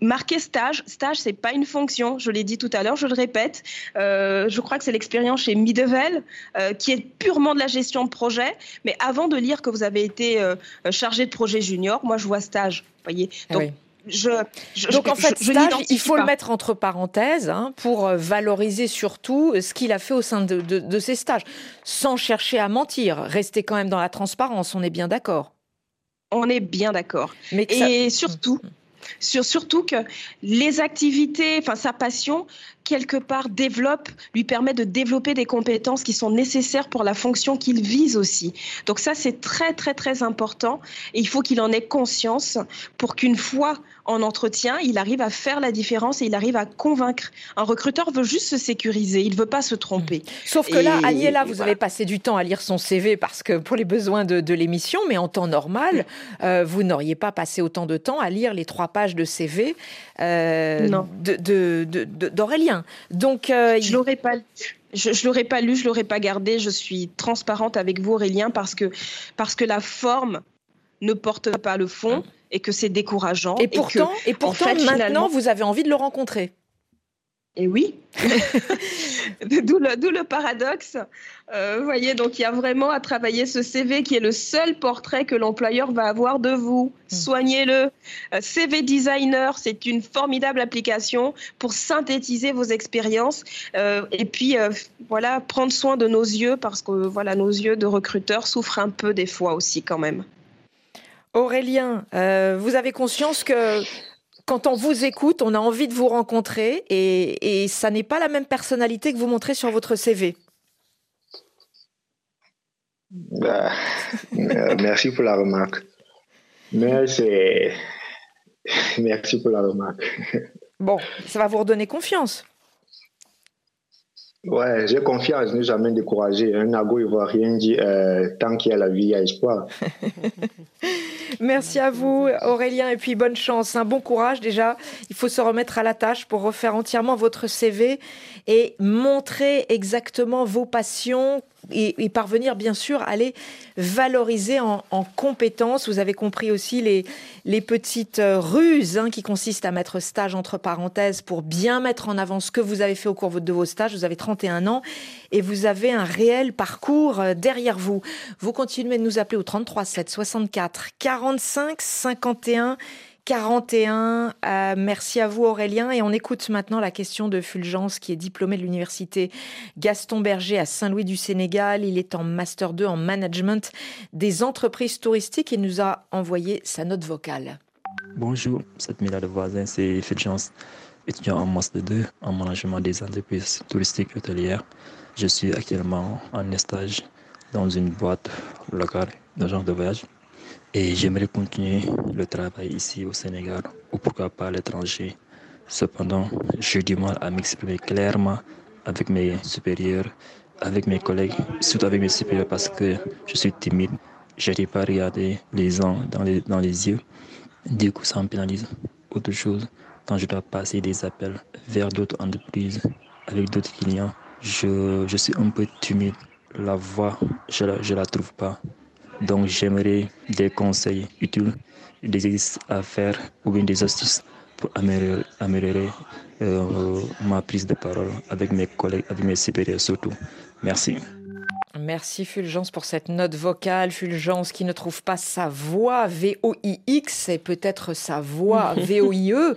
marquer stage. Stage, c'est pas une fonction. Je l'ai dit tout à l'heure, je le répète. Euh, je crois que c'est l'expérience chez Midevel, euh, qui est purement de la gestion de projet. Mais avant de lire que vous avez été euh, chargé de projet junior, moi, je vois stage. Voyez. Ah Donc, Je, Donc en fait, stage, il faut le mettre entre parenthèses hein, pour valoriser surtout ce qu'il a fait au sein de, de, ses stages, sans chercher à mentir. Rester quand même dans la transparence, on est bien d'accord. On est bien d'accord. Et surtout, mm surtout que les activités, enfin sa passion, quelque part développe, lui permet de développer des compétences qui sont nécessaires pour la fonction qu'il vise aussi. Donc ça, c'est très, très, très important. Et il faut qu'il en ait conscience pour qu'une fois en entretien, il arrive à faire la différence et il arrive à convaincre. Un recruteur veut juste se sécuriser, il ne veut pas se tromper. Mmh. Sauf que là, Aniela, vous avez passé du temps à lire son CV parce que pour les besoins de, l'émission, mais en temps normal, mmh. euh, vous n'auriez pas passé autant de temps à lire les trois pages de CV euh, d'Aurélien. Donc, euh, je l'aurais pas. Je, ne l'aurais pas lu, je l'aurais pas gardé. Je suis transparente avec vous, Aurélien, parce que parce que la forme ne porte pas le fond et que c'est décourageant. Et pourtant, et, pourtant, maintenant, vous avez envie de le rencontrer. Et oui, d'où le, paradoxe. Euh, vous voyez, donc il y a vraiment à travailler ce CV qui est le seul portrait que l'employeur va avoir de vous. Hmm. Soignez-le. Euh, CV Designer, c'est une formidable application pour synthétiser vos expériences euh, et puis voilà prendre soin de nos yeux parce que voilà nos yeux de recruteurs souffrent un peu des fois aussi quand même. Aurélien, vous avez conscience que quand on vous écoute, on a envie de vous rencontrer et, ça n'est pas la même personnalité que vous montrez sur votre CV. Bah, merci pour la remarque. Mais c'est. Merci pour la remarque. Bon, ça va vous redonner confiance. Ouais, j'ai confiance, ne jamais décourager. Un nago rien dire euh, tant qu'il y a la vie, il y a espoir. Merci à vous, Aurélien, et puis bonne chance. Un bon courage déjà. Il faut se remettre à la tâche pour refaire entièrement votre CV et montrer exactement vos passions, et, parvenir bien sûr à les valoriser en, compétences. Vous avez compris aussi les, les petites euh, ruses hein, qui consistent à mettre stage entre parenthèses pour bien mettre en avant ce que vous avez fait au cours de vos stages. Vous avez 31 ans et vous avez un réel parcours euh, derrière vous. Vous continuez de nous appeler au 33 7 64 45 51 41. Euh, merci à vous Aurélien. Et on écoute maintenant la question de Fulgence qui est diplômé de l'université Gaston Berger à Saint-Louis du Sénégal. Il est en Master 2 en Management des entreprises touristiques et nous a envoyé sa note vocale. Bonjour, cette de voisin, c'est Fulgence. étudiant en Master 2 en management des entreprises touristiques hôtelières. Je suis actuellement en stage dans une boîte locale d'agence de voyage et j'aimerais continuer le travail ici au Sénégal ou pourquoi pas à l'étranger. Cependant, j'ai du mal à m'exprimer clairement avec mes supérieurs, avec mes collègues, surtout avec mes supérieurs parce que je suis timide. Je n'arrive pas à regarder les gens dans les, dans les yeux. Du coup, ça me pénalise. Autre chose, quand je dois passer des appels vers d'autres entreprises, avec d'autres clients, je, je, suis un peu timide. La voix, je ne la, je la trouve pas. Donc j'aimerais des conseils utiles, des exercices à faire ou bien des astuces pour améliorer, améliorer euh, ma prise de parole avec mes collègues, avec mes supérieurs surtout. Merci. Merci Fulgence pour cette note vocale. Fulgence qui ne trouve pas sa voix V-O-I-X et peut-être sa voix V-O-I-E.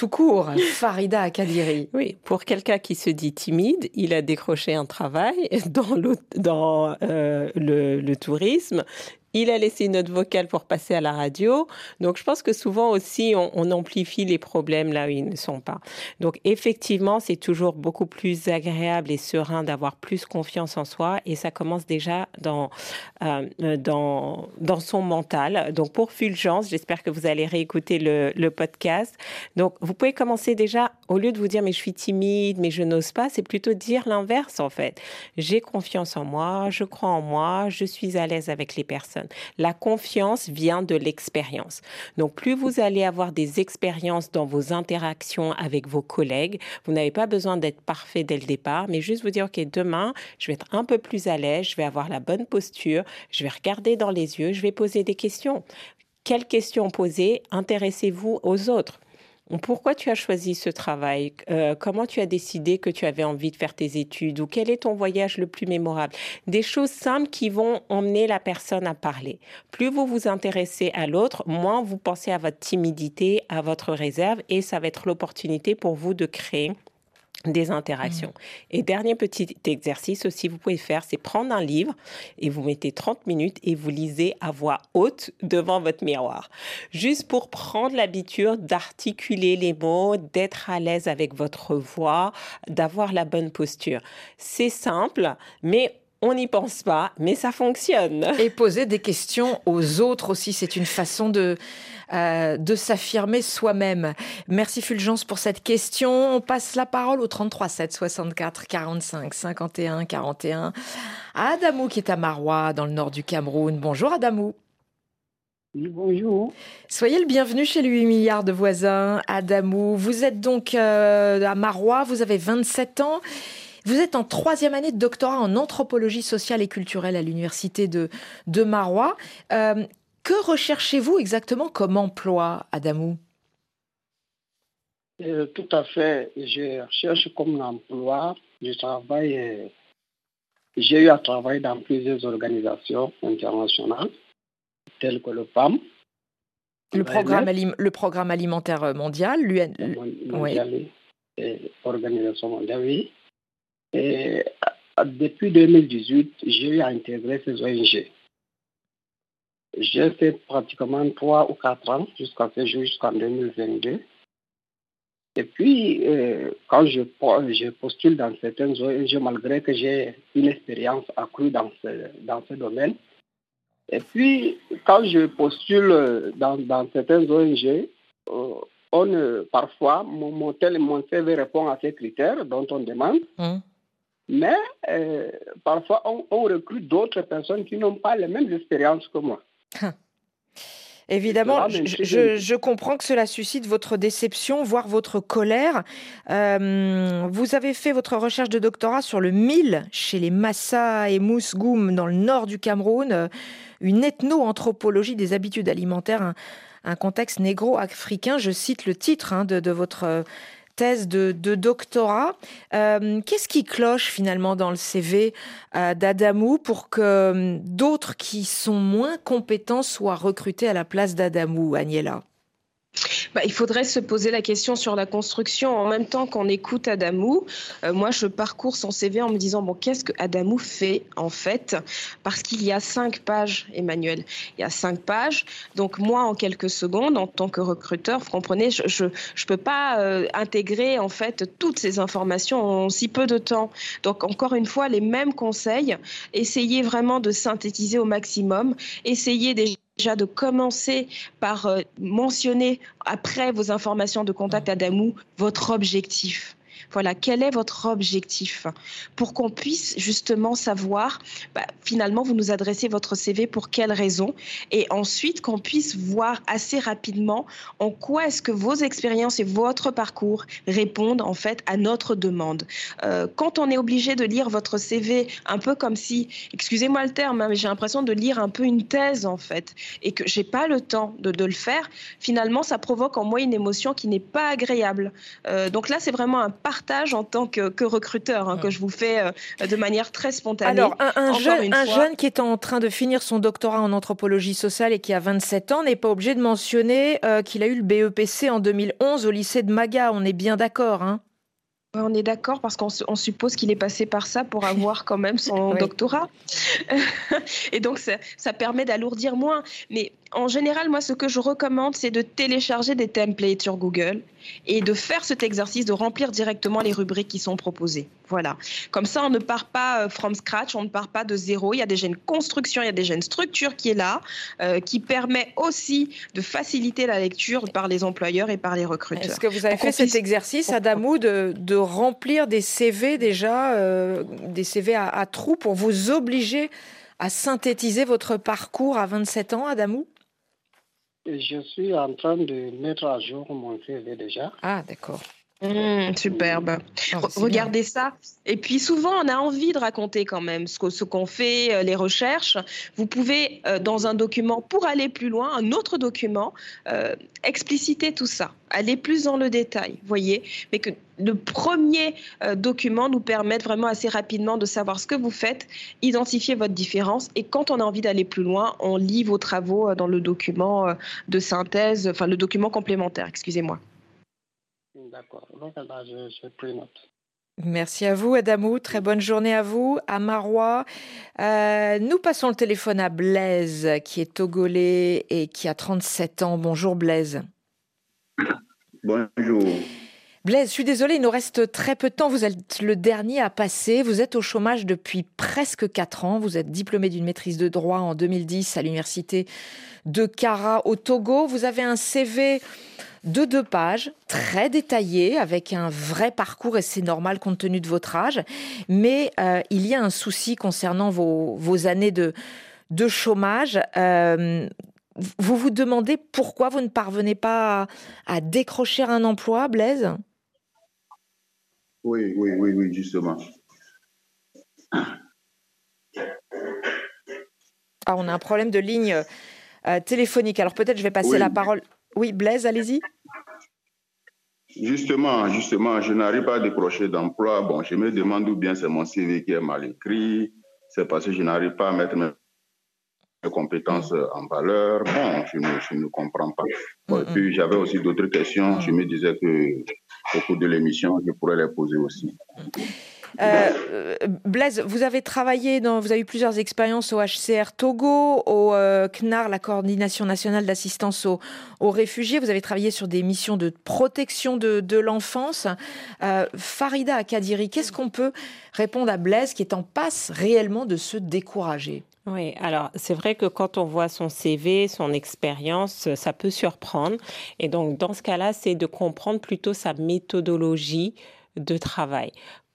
Tout court, Farida Akadiri. Oui, pour quelqu'un qui se dit timide, il a décroché un travail dans, dans euh, le, le tourisme il a laissé une note vocale pour passer à la radio. Donc, je pense que souvent aussi, on, amplifie les problèmes là où ils ne sont pas. Donc, effectivement, c'est toujours beaucoup plus agréable et serein d'avoir plus confiance en soi. Et ça commence déjà dans, euh, dans, dans son mental. Donc, pour Fulgence, j'espère que vous allez réécouter le podcast. Donc, vous pouvez commencer déjà, au lieu de vous dire, mais je suis timide, mais je n'ose pas, c'est plutôt dire l'inverse, en fait. J'ai confiance en moi, je crois en moi, je suis à l'aise avec les personnes. La confiance vient de l'expérience. Donc, plus vous allez avoir des expériences dans vos interactions avec vos collègues, vous n'avez pas besoin d'être parfait dès le départ, mais juste vous dire, OK, demain, je vais être un peu plus à l'aise, je vais avoir la bonne posture, je vais regarder dans les yeux, je vais poser des questions. Quelles questions poser? Intéressez-vous aux autres. Pourquoi tu as choisi ce travail? Euh, Comment tu as décidé que tu avais envie de faire tes études? Ou quel est ton voyage le plus mémorable? Des choses simples qui vont emmener la personne à parler. Plus vous vous intéressez à l'autre, moins vous pensez à votre timidité, à votre réserve, et ça va être l'opportunité pour vous de créer des interactions. Mmh. Et dernier petit exercice aussi, vous pouvez faire, c'est prendre un livre et vous mettez 30 minutes et vous lisez à voix haute devant votre miroir. Juste pour prendre l'habitude d'articuler les mots, d'être à l'aise avec votre voix, d'avoir la bonne posture. C'est simple, mais on n'y pense pas, mais ça fonctionne. Et poser des questions aux autres aussi, c'est une façon de, euh, de s'affirmer soi-même. Merci Fulgence pour cette question. On passe la parole au 33 7 64 45 51 41 à Adamou qui est à Marois dans le nord du Cameroun. Bonjour Adamou. Bonjour. Soyez le bienvenu chez les 8 milliards de voisins. Adamou, vous êtes donc euh, à Marois, vous avez 27 ans. Vous êtes en troisième année de doctorat en anthropologie sociale et culturelle à l'université de, de Marois. Euh, que recherchez-vous exactement comme emploi, Adamou? Euh, Tout à fait. Je recherche comme emploi. Je travaille. J'ai eu à travailler dans plusieurs organisations internationales, telles que le PAM. Le programme, le programme alimentaire mondial, l'UN. Oui. Organisation mondiale, oui. Et depuis 2018, j'ai intégrer ces ONG. J'ai fait pratiquement trois ou quatre ans jusqu'à ce jour, jusqu'en 2022. Et puis, euh, quand je, je, postule dans certaines ONG, malgré que j'ai une expérience accrue dans ce, domaine, et puis, quand je postule dans, dans certaines ONG, euh, on, parfois, mon, mon, mon CV répond à ces critères dont on demande. Mmh. Mais euh, parfois, on, on recrute d'autres personnes qui n'ont pas les mêmes expériences que moi. Évidemment, je, je, comprends que cela suscite votre déception, voire votre colère. Euh, vous avez fait votre recherche de doctorat sur le mil chez les Massa et Mousgoum dans le nord du Cameroun, euh, une ethno-anthropologie des habitudes alimentaires, un, un contexte négro-africain. Je cite le titre hein, de, de, votre thèse de, doctorat. Euh, qu'est-ce qui cloche finalement dans le CV euh, d'Adamou pour que euh, d'autres qui sont moins compétents soient recrutés à la place d'Adamou, Agnella? Bah, il faudrait se poser la question sur la construction en même temps qu'on écoute Adamou. Euh, moi, je parcours son CV en me disant bon, qu'est-ce que Adamou fait en fait? Parce qu'il y a cinq pages, Emmanuel. Il y a cinq pages. Donc moi, en quelques secondes, en tant que recruteur, vous comprenez, je ne peux pas euh, intégrer en fait toutes ces informations en si peu de temps. Donc encore une fois, les mêmes conseils. Essayez vraiment de synthétiser au maximum. Essayez déjà déjà de commencer par euh, mentionner après vos informations de contact à Damou votre objectif. Voilà, quel est votre objectif pour qu'on puisse justement savoir, bah, finalement, vous nous adressez votre CV pour quelles raisons et ensuite qu'on puisse voir assez rapidement en quoi est-ce que vos expériences et votre parcours répondent en fait à notre demande. Euh, quand on est obligé de lire votre CV un peu comme si, excusez-moi le terme, hein, mais j'ai l'impression de lire un peu une thèse en fait et que j'ai pas le temps de, le faire, finalement, ça provoque en moi une émotion qui n'est pas agréable. Euh, donc là, c'est vraiment un partage en tant que, recruteur hein, que je vous fais euh, de manière très spontanée. Alors, un, jeune, un jeune qui est en train de finir son doctorat en anthropologie sociale et qui a 27 ans n'est pas obligé de mentionner euh, qu'il a eu le BEPC en 2011 au lycée de Maga. On est bien d'accord, hein on est d'accord parce qu'on suppose qu'il est passé par ça pour avoir quand même son doctorat. et donc, ça, ça permet d'alourdir moins. Mais en général, moi, ce que je recommande, c'est de télécharger des templates sur Google et de faire cet exercice de remplir directement les rubriques qui sont proposées. Voilà. Comme ça, on ne part pas euh, from scratch, on ne part pas de zéro. Il y a déjà une construction, il y a déjà une structure qui est là, euh, qui permet aussi de faciliter la lecture par les employeurs et par les recruteurs. Est-ce que vous avez fait cet exercice, Adamou, de, de, remplir des CV déjà, euh, des CV à, à trous pour vous obliger à synthétiser votre parcours à 27 ans, Adamou? Je suis en train de mettre à jour mon CV déjà. Ah, d'accord. Mmh, superbe. Oh, regardez ça. Et puis souvent, on a envie de raconter quand même ce qu'on fait, euh, les recherches. Vous pouvez, euh, dans un document, pour aller plus loin, un autre document, euh, expliciter tout ça, aller plus dans le détail, voyez. Mais que le premier document nous permette vraiment assez rapidement de savoir ce que vous faites, identifier votre différence. Et quand on a envie d'aller plus loin, on lit vos travaux dans le document de synthèse, enfin le document complémentaire, excusez-moi. D'accord. Donc là, je, je pris note. Merci à vous, Adamou. Très bonne journée à vous, à Marois. Euh, nous passons le téléphone à Blaise, qui est togolais et qui a 37 ans. Bonjour, Blaise. Bonjour. Blaise, je suis désolée, il nous reste très peu de temps. Vous êtes le dernier à passer. Vous êtes au chômage depuis presque 4 ans. Vous êtes diplômé d'une maîtrise de droit en 2010 à l'université de Kara au Togo. Vous avez un CV de deux pages, très détaillé, avec un vrai parcours, et c'est normal compte tenu de votre âge. Mais euh, il y a un souci concernant vos, années de, de chômage. Euh, vous vous demandez pourquoi vous ne parvenez pas à, décrocher un emploi, Blaise? Oui, oui, oui, oui, justement. Ah, on a un problème de ligne euh, téléphonique. Alors peut-être je vais passer la parole. Oui, Blaise, allez-y. Justement, justement, je n'arrive pas à décrocher d'emploi. Bon, je me demande où bien c'est mon CV qui est mal écrit. C'est parce que je n'arrive pas à mettre mes compétences en valeur. Bon, je ne, comprends pas. et puis, j'avais aussi d'autres questions. Je me disais que au cours de l'émission, je pourrais les poser aussi. Euh, Blaise, vous avez travaillé vous avez eu plusieurs expériences au HCR Togo, au euh, CNAR, la coordination nationale d'assistance aux, réfugiés. Vous avez travaillé sur des missions de protection de, l'enfance. Euh, Farida Akadiri, qu'est-ce qu'on peut répondre à Blaise qui est en passe réellement de se décourager? Oui, alors c'est vrai que quand on voit son CV, son expérience, ça peut surprendre. Et donc dans ce cas-là, c'est de comprendre plutôt sa méthodologie de travail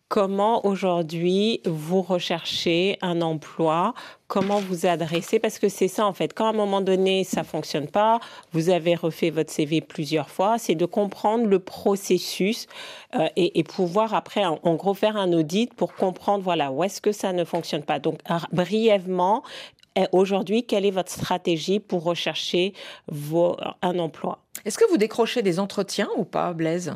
comment aujourd'hui vous recherchez un emploi, comment vous adressez, parce que c'est ça en fait. Quand à un moment donné ça fonctionne pas, vous avez refait votre CV plusieurs fois, c'est de comprendre le processus euh, et, pouvoir après en, gros faire un audit pour comprendre voilà où est-ce que ça ne fonctionne pas. Donc brièvement, eh, aujourd'hui, quelle est votre stratégie pour rechercher un emploi? Est-ce que vous décrochez des entretiens ou pas, Blaise?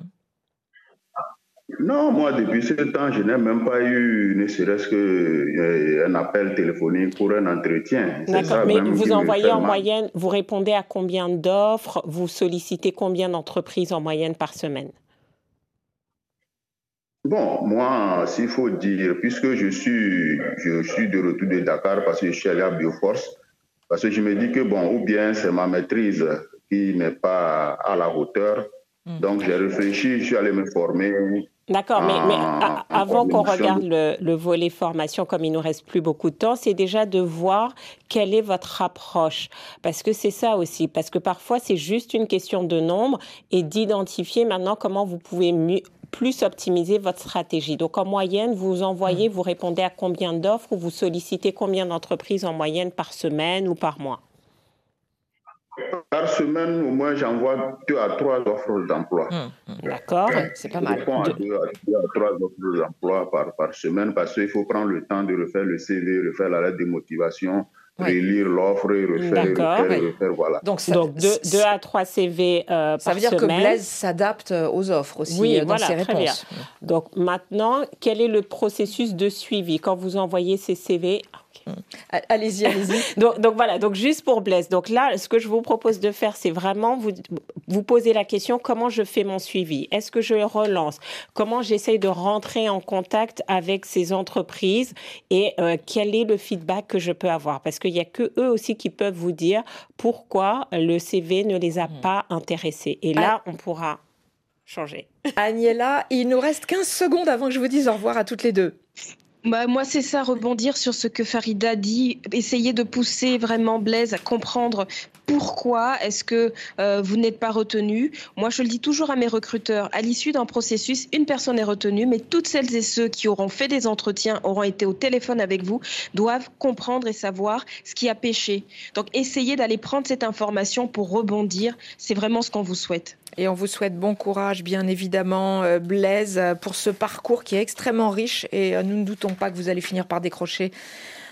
Non, moi, depuis ce temps, je n'ai même pas eu, ne serait-ce qu'un appel téléphonique pour un entretien. D'accord, mais vous envoyez en moyenne, vous répondez à combien d'offres, vous sollicitez combien d'entreprises en moyenne par semaine? Bon, moi, s'il faut dire, puisque je suis, je suis de retour de Dakar parce que je suis allé à Bioforce, parce que je me dis que, bon, ou bien c'est ma maîtrise qui n'est pas à la hauteur, hmm. donc j'ai réfléchi, je suis allé me former. D'accord, mais, mais avant qu'on regarde le, le, volet formation, comme il nous reste plus beaucoup de temps, c'est déjà de voir quelle est votre approche. Parce que c'est ça aussi, parce que parfois c'est juste une question de nombre et d'identifier maintenant comment vous pouvez mieux, plus optimiser votre stratégie. Donc en moyenne, vous envoyez, mm. vous répondez à combien d'offres ou vous sollicitez combien d'entreprises en moyenne par semaine ou par mois? Par semaine, au moins, j'envoie deux à trois offres d'emploi. Mm, mm. D'accord, c'est pas mal. Je à deux, à trois offres d'emploi par, par semaine parce qu'il faut prendre le temps de refaire le CV, refaire la lettre de motivation, relire l'offre et refaire, refaire, refaire, voilà. Donc, Donc deux, à trois CV euh, Ça veut dire que Blaise s'adapte euh, aux offres aussi oui, euh, dans voilà, ses très réponses. Bien. Donc maintenant, quel est le processus de suivi? Quand vous envoyez ces CV Allez-y, allez-y. donc, donc, voilà, donc juste pour Blaise. Donc là, ce que je vous propose de faire, c'est vraiment vous, vous poser la question comment je fais mon suivi? Est-ce que je relance? Comment j'essaye de rentrer en contact avec ces entreprises? Et euh, quel est le feedback que je peux avoir? Parce qu'il n'y a que eux aussi qui peuvent vous dire pourquoi le CV ne les a hmm. pas intéressés. Et là, on pourra changer. Agnella, il nous reste 15 secondes avant que je vous dise au revoir à toutes les deux. Bah, moi, c'est ça, rebondir sur ce que Farida dit, essayer de pousser vraiment Blaise à comprendre pourquoi est-ce que euh, vous n'êtes pas retenu. Moi, je le dis toujours à mes recruteurs, à l'issue d'un processus, une personne est retenue, mais toutes celles et ceux qui auront fait des entretiens, auront été au téléphone avec vous, doivent comprendre et savoir ce qui a péché. Donc, essayez d'aller prendre cette information pour rebondir. C'est vraiment ce qu'on vous souhaite. Et on vous souhaite bon courage, bien évidemment, euh, Blaise, pour ce parcours qui est extrêmement riche. Et euh, nous ne doutons pas que vous allez finir par décrocher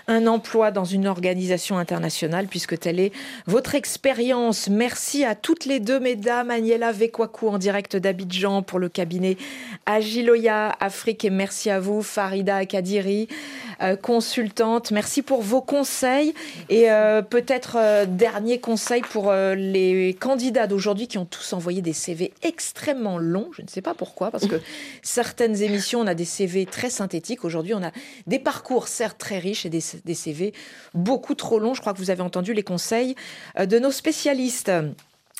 un emploi dans une organisation internationale, puisque telle est votre expérience. Merci à toutes les deux, mesdames. Agnella Vekwaku en direct d'Abidjan pour le cabinet Agiloya Afrique. Et merci à vous, Farida Kadiri, euh, consultante. Merci pour vos conseils. Et euh, peut-être euh, dernier conseil pour les candidats d'aujourd'hui qui ont tous envoyé des CV extrêmement longs. Je ne sais pas pourquoi, parce que certaines émissions, on a des CV très synthétiques. Aujourd'hui, on a des parcours certes très riches et des des CV beaucoup trop longs. Je crois que vous avez entendu les conseils euh, de nos spécialistes.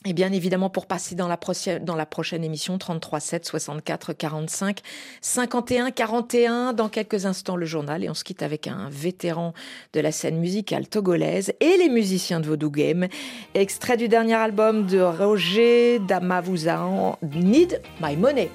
Et bien évidemment, pour passer dans la, prochaine, dans la prochaine émission, 33 7 64 45 51 41. Dans quelques instants, le journal. Et on se quitte avec un vétéran de la scène musicale togolaise et les musiciens de Vodou Game. Extrait du dernier album de Roger Damavouza, Need My Money.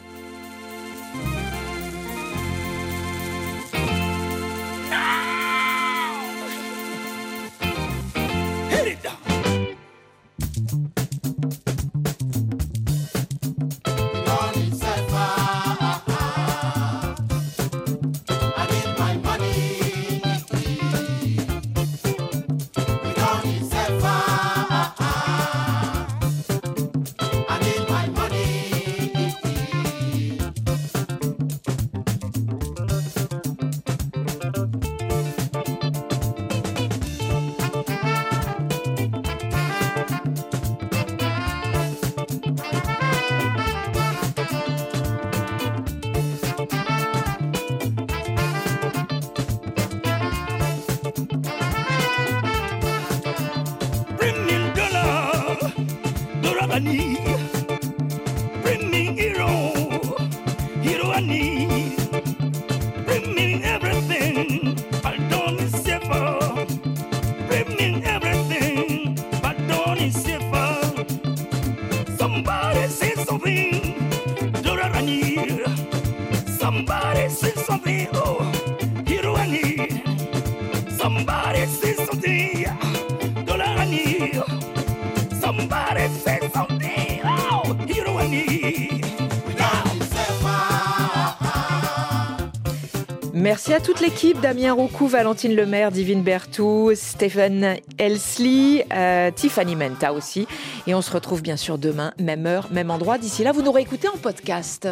Toute l'équipe, Damien Roucou, Valentine Lemaire, Divine Bertou, Stephen Elsley, euh, Tiffany Menta aussi. Et on se retrouve bien sûr demain, même heure, même endroit. D'ici là, vous nous réécoutez en podcast.